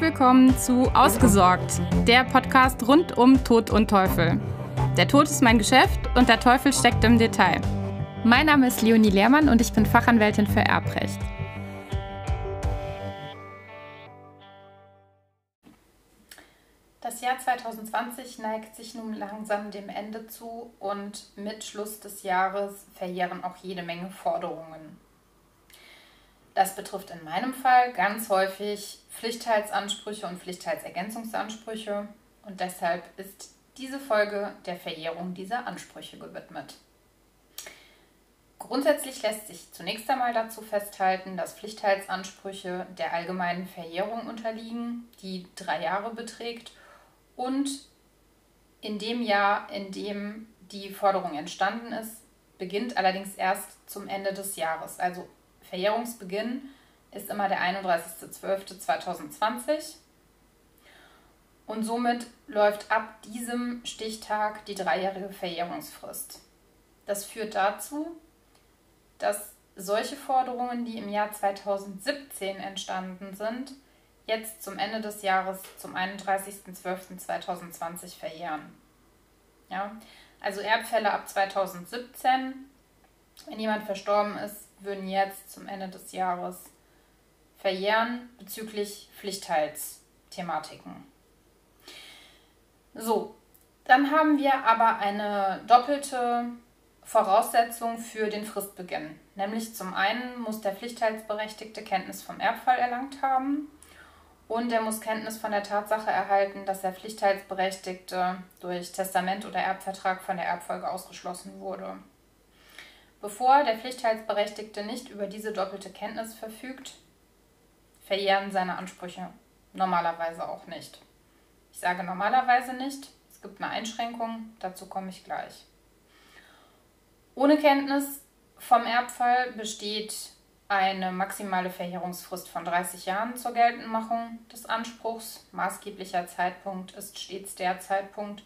Willkommen zu Ausgesorgt, der Podcast rund um Tod und Teufel. Der Tod ist mein Geschäft und der Teufel steckt im Detail. Mein Name ist Leonie Lehrmann und ich bin Fachanwältin für Erbrecht. Das Jahr 2020 neigt sich nun langsam dem Ende zu und mit Schluss des Jahres verjähren auch jede Menge Forderungen. Das betrifft in meinem Fall ganz häufig Pflichtteilsansprüche und Pflichtteilsergänzungsansprüche und deshalb ist diese Folge der Verjährung dieser Ansprüche gewidmet. Grundsätzlich lässt sich zunächst einmal dazu festhalten, dass Pflichtteilsansprüche der allgemeinen Verjährung unterliegen, die drei Jahre beträgt und in dem Jahr, in dem die Forderung entstanden ist, beginnt allerdings erst zum Ende des Jahres, also Verjährungsbeginn ist immer der 31.12.2020 und somit läuft ab diesem Stichtag die dreijährige Verjährungsfrist. Das führt dazu, dass solche Forderungen, die im Jahr 2017 entstanden sind, jetzt zum Ende des Jahres zum 31.12.2020 verjähren. Ja, also Erbfälle ab 2017, wenn jemand verstorben ist, würden jetzt zum Ende des Jahres verjähren bezüglich Pflichtteilsthematiken. So, dann haben wir aber eine doppelte Voraussetzung für den Fristbeginn. Nämlich zum einen muss der Pflichtteilsberechtigte Kenntnis vom Erbfall erlangt haben und er muss Kenntnis von der Tatsache erhalten, dass der Pflichtteilsberechtigte durch Testament oder Erbvertrag von der Erbfolge ausgeschlossen wurde. Bevor der Pflichtteilsberechtigte nicht über diese doppelte Kenntnis verfügt, verjähren seine Ansprüche normalerweise auch nicht. Ich sage normalerweise nicht, es gibt eine Einschränkung, dazu komme ich gleich. Ohne Kenntnis vom Erbfall besteht eine maximale Verjährungsfrist von 30 Jahren zur Geltendmachung des Anspruchs. Maßgeblicher Zeitpunkt ist stets der Zeitpunkt,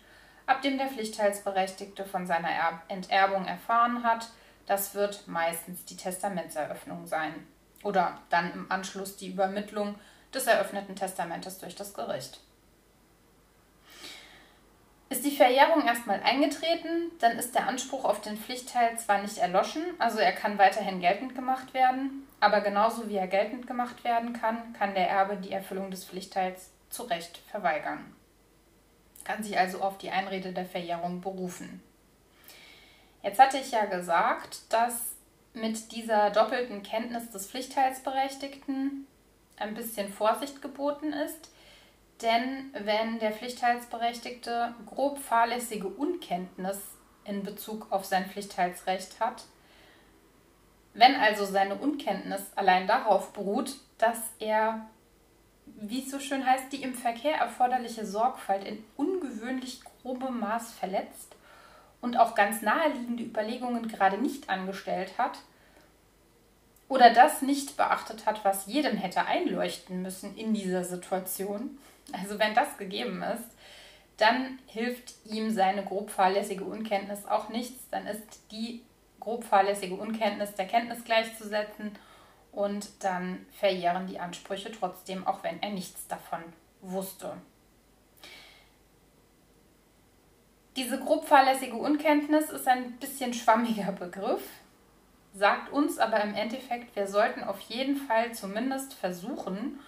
ab dem der Pflichtteilsberechtigte von seiner Enterbung erfahren hat, das wird meistens die Testamentseröffnung sein oder dann im Anschluss die Übermittlung des eröffneten Testamentes durch das Gericht. Ist die Verjährung erstmal eingetreten, dann ist der Anspruch auf den Pflichtteil zwar nicht erloschen, also er kann weiterhin geltend gemacht werden, aber genauso wie er geltend gemacht werden kann, kann der Erbe die Erfüllung des Pflichtteils zu Recht verweigern. Kann sich also auf die Einrede der Verjährung berufen. Jetzt hatte ich ja gesagt, dass mit dieser doppelten Kenntnis des Pflichtteilsberechtigten ein bisschen Vorsicht geboten ist. Denn wenn der Pflichtteilsberechtigte grob fahrlässige Unkenntnis in Bezug auf sein Pflichtteilsrecht hat, wenn also seine Unkenntnis allein darauf beruht, dass er, wie es so schön heißt, die im Verkehr erforderliche Sorgfalt in ungewöhnlich grobem Maß verletzt und auch ganz naheliegende Überlegungen gerade nicht angestellt hat oder das nicht beachtet hat, was jedem hätte einleuchten müssen in dieser Situation, also wenn das gegeben ist, dann hilft ihm seine grob fahrlässige Unkenntnis auch nichts. Dann ist die grob fahrlässige Unkenntnis der Kenntnis gleichzusetzen und dann verjähren die Ansprüche trotzdem, auch wenn er nichts davon wusste. Diese grob fahrlässige Unkenntnis ist ein bisschen schwammiger Begriff, sagt uns aber im Endeffekt, wir sollten auf jeden Fall zumindest versuchen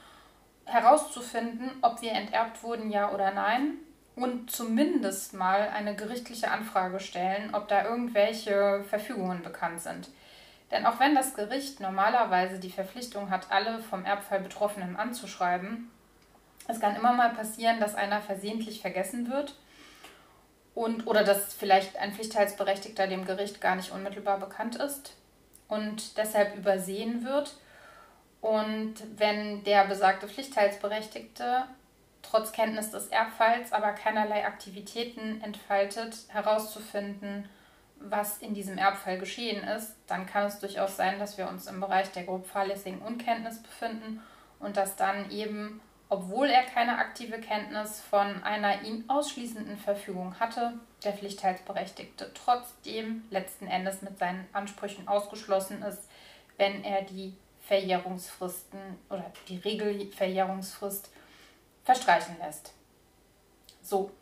herauszufinden, ob wir enterbt wurden, ja oder nein, und zumindest mal eine gerichtliche Anfrage stellen, ob da irgendwelche Verfügungen bekannt sind. Denn auch wenn das Gericht normalerweise die Verpflichtung hat, alle vom Erbfall Betroffenen anzuschreiben, es kann immer mal passieren, dass einer versehentlich vergessen wird und oder dass vielleicht ein Pflichtteilsberechtigter dem Gericht gar nicht unmittelbar bekannt ist und deshalb übersehen wird. Und wenn der besagte Pflichtteilsberechtigte trotz Kenntnis des Erbfalls aber keinerlei Aktivitäten entfaltet, herauszufinden, was in diesem Erbfall geschehen ist, dann kann es durchaus sein, dass wir uns im Bereich der grob fahrlässigen Unkenntnis befinden und dass dann eben obwohl er keine aktive Kenntnis von einer ihn ausschließenden Verfügung hatte, der Pflichtteilsberechtigte trotzdem letzten Endes mit seinen Ansprüchen ausgeschlossen ist, wenn er die Verjährungsfristen oder die Regelverjährungsfrist verstreichen lässt. So,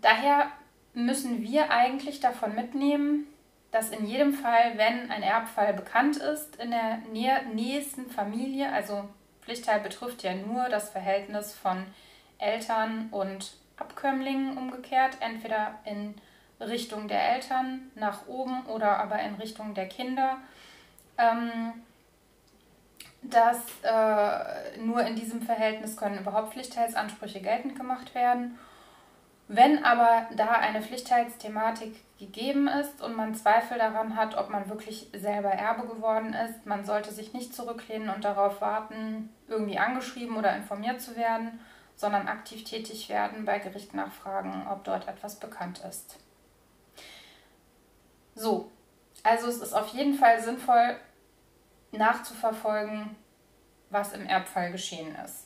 daher müssen wir eigentlich davon mitnehmen, dass in jedem Fall, wenn ein Erbfall bekannt ist, in der nächsten Familie, also Pflichtteil betrifft ja nur das Verhältnis von Eltern und Abkömmlingen umgekehrt, entweder in Richtung der Eltern nach oben oder aber in Richtung der Kinder. Ähm, dass äh, nur in diesem Verhältnis können überhaupt Pflichtteilsansprüche geltend gemacht werden. Wenn aber da eine Pflichtteilsthematik gegeben ist und man Zweifel daran hat, ob man wirklich selber Erbe geworden ist, man sollte sich nicht zurücklehnen und darauf warten, irgendwie angeschrieben oder informiert zu werden, sondern aktiv tätig werden, bei Gericht nachfragen, ob dort etwas bekannt ist. So, also es ist auf jeden Fall sinnvoll nachzuverfolgen, was im Erbfall geschehen ist.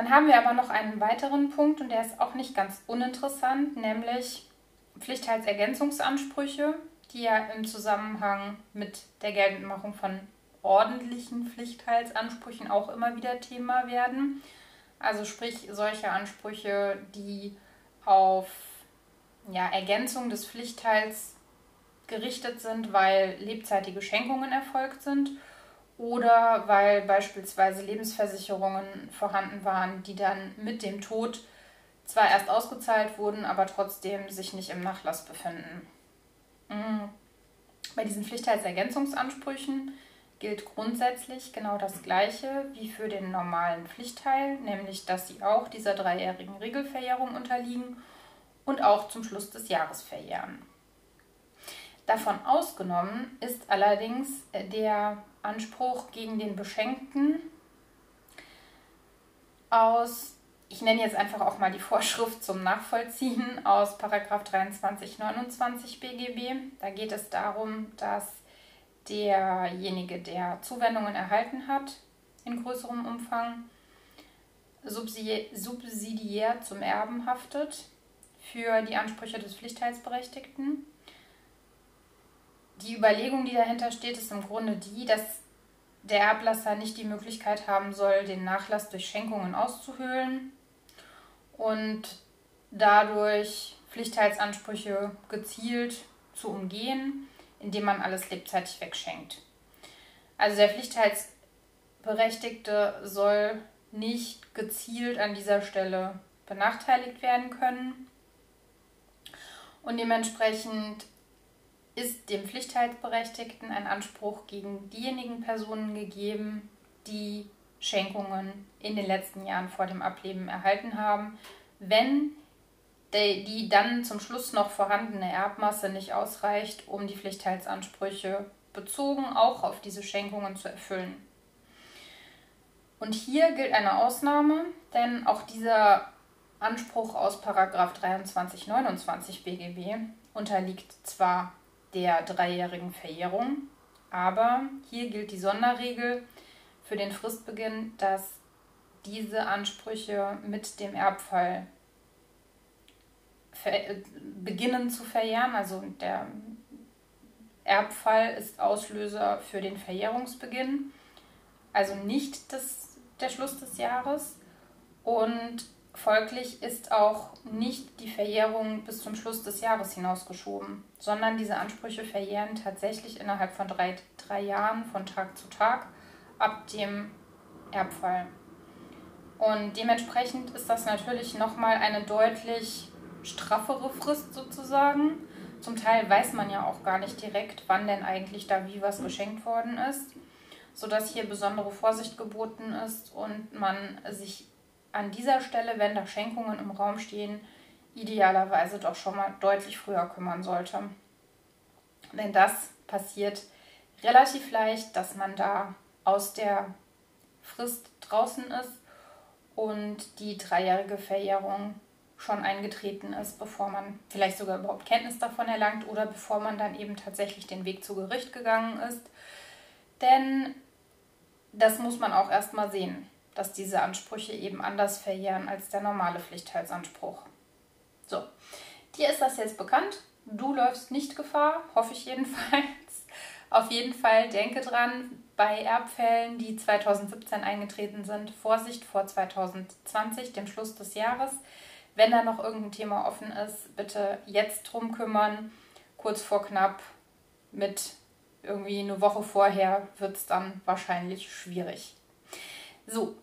Dann haben wir aber noch einen weiteren Punkt und der ist auch nicht ganz uninteressant, nämlich Pflichtteilsergänzungsansprüche, die ja im Zusammenhang mit der Geltendmachung von ordentlichen Pflichtteilsansprüchen auch immer wieder Thema werden. Also sprich solche Ansprüche, die auf ja, Ergänzung des Pflichtteils gerichtet sind, weil lebzeitige Schenkungen erfolgt sind oder weil beispielsweise Lebensversicherungen vorhanden waren, die dann mit dem Tod zwar erst ausgezahlt wurden, aber trotzdem sich nicht im Nachlass befinden. Mhm. Bei diesen Pflichtteilsergänzungsansprüchen gilt grundsätzlich genau das Gleiche wie für den normalen Pflichtteil, nämlich dass sie auch dieser dreijährigen Regelverjährung unterliegen und auch zum Schluss des Jahres verjähren. Davon ausgenommen ist allerdings der Anspruch gegen den Beschenkten aus, ich nenne jetzt einfach auch mal die Vorschrift zum Nachvollziehen aus 2329 BGB. Da geht es darum, dass derjenige, der Zuwendungen erhalten hat, in größerem Umfang subsidiär zum Erben haftet für die Ansprüche des Pflichtteilsberechtigten die Überlegung, die dahinter steht, ist im Grunde die, dass der Erblasser nicht die Möglichkeit haben soll, den Nachlass durch Schenkungen auszuhöhlen und dadurch Pflichtteilsansprüche gezielt zu umgehen, indem man alles lebzeitig wegschenkt. Also der Pflichtteilsberechtigte soll nicht gezielt an dieser Stelle benachteiligt werden können. Und dementsprechend ist dem Pflichtteilsberechtigten ein Anspruch gegen diejenigen Personen gegeben, die Schenkungen in den letzten Jahren vor dem Ableben erhalten haben, wenn die dann zum Schluss noch vorhandene Erbmasse nicht ausreicht, um die Pflichtteilsansprüche bezogen auch auf diese Schenkungen zu erfüllen. Und hier gilt eine Ausnahme, denn auch dieser Anspruch aus 2329 BGB unterliegt zwar der dreijährigen Verjährung. Aber hier gilt die Sonderregel für den Fristbeginn, dass diese Ansprüche mit dem Erbfall beginnen zu verjähren. Also der Erbfall ist Auslöser für den Verjährungsbeginn, also nicht das, der Schluss des Jahres. Und Folglich ist auch nicht die Verjährung bis zum Schluss des Jahres hinausgeschoben, sondern diese Ansprüche verjähren tatsächlich innerhalb von drei, drei Jahren von Tag zu Tag ab dem Erbfall. Und dementsprechend ist das natürlich nochmal eine deutlich straffere Frist sozusagen. Zum Teil weiß man ja auch gar nicht direkt, wann denn eigentlich da wie was geschenkt worden ist, sodass hier besondere Vorsicht geboten ist und man sich an dieser Stelle, wenn da Schenkungen im Raum stehen, idealerweise doch schon mal deutlich früher kümmern sollte. Denn das passiert relativ leicht, dass man da aus der Frist draußen ist und die dreijährige Verjährung schon eingetreten ist, bevor man vielleicht sogar überhaupt Kenntnis davon erlangt oder bevor man dann eben tatsächlich den Weg zu Gericht gegangen ist. Denn das muss man auch erstmal sehen dass diese Ansprüche eben anders verjähren als der normale Pflichtteilsanspruch. So, dir ist das jetzt bekannt. Du läufst nicht Gefahr, hoffe ich jedenfalls. Auf jeden Fall denke dran, bei Erbfällen, die 2017 eingetreten sind, Vorsicht vor 2020, dem Schluss des Jahres. Wenn da noch irgendein Thema offen ist, bitte jetzt drum kümmern. Kurz vor knapp mit irgendwie eine Woche vorher wird es dann wahrscheinlich schwierig. So,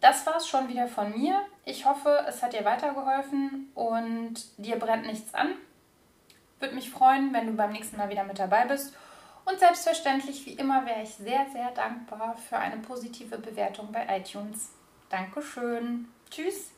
das war es schon wieder von mir. Ich hoffe, es hat dir weitergeholfen und dir brennt nichts an. Würde mich freuen, wenn du beim nächsten Mal wieder mit dabei bist. Und selbstverständlich, wie immer, wäre ich sehr, sehr dankbar für eine positive Bewertung bei iTunes. Dankeschön. Tschüss.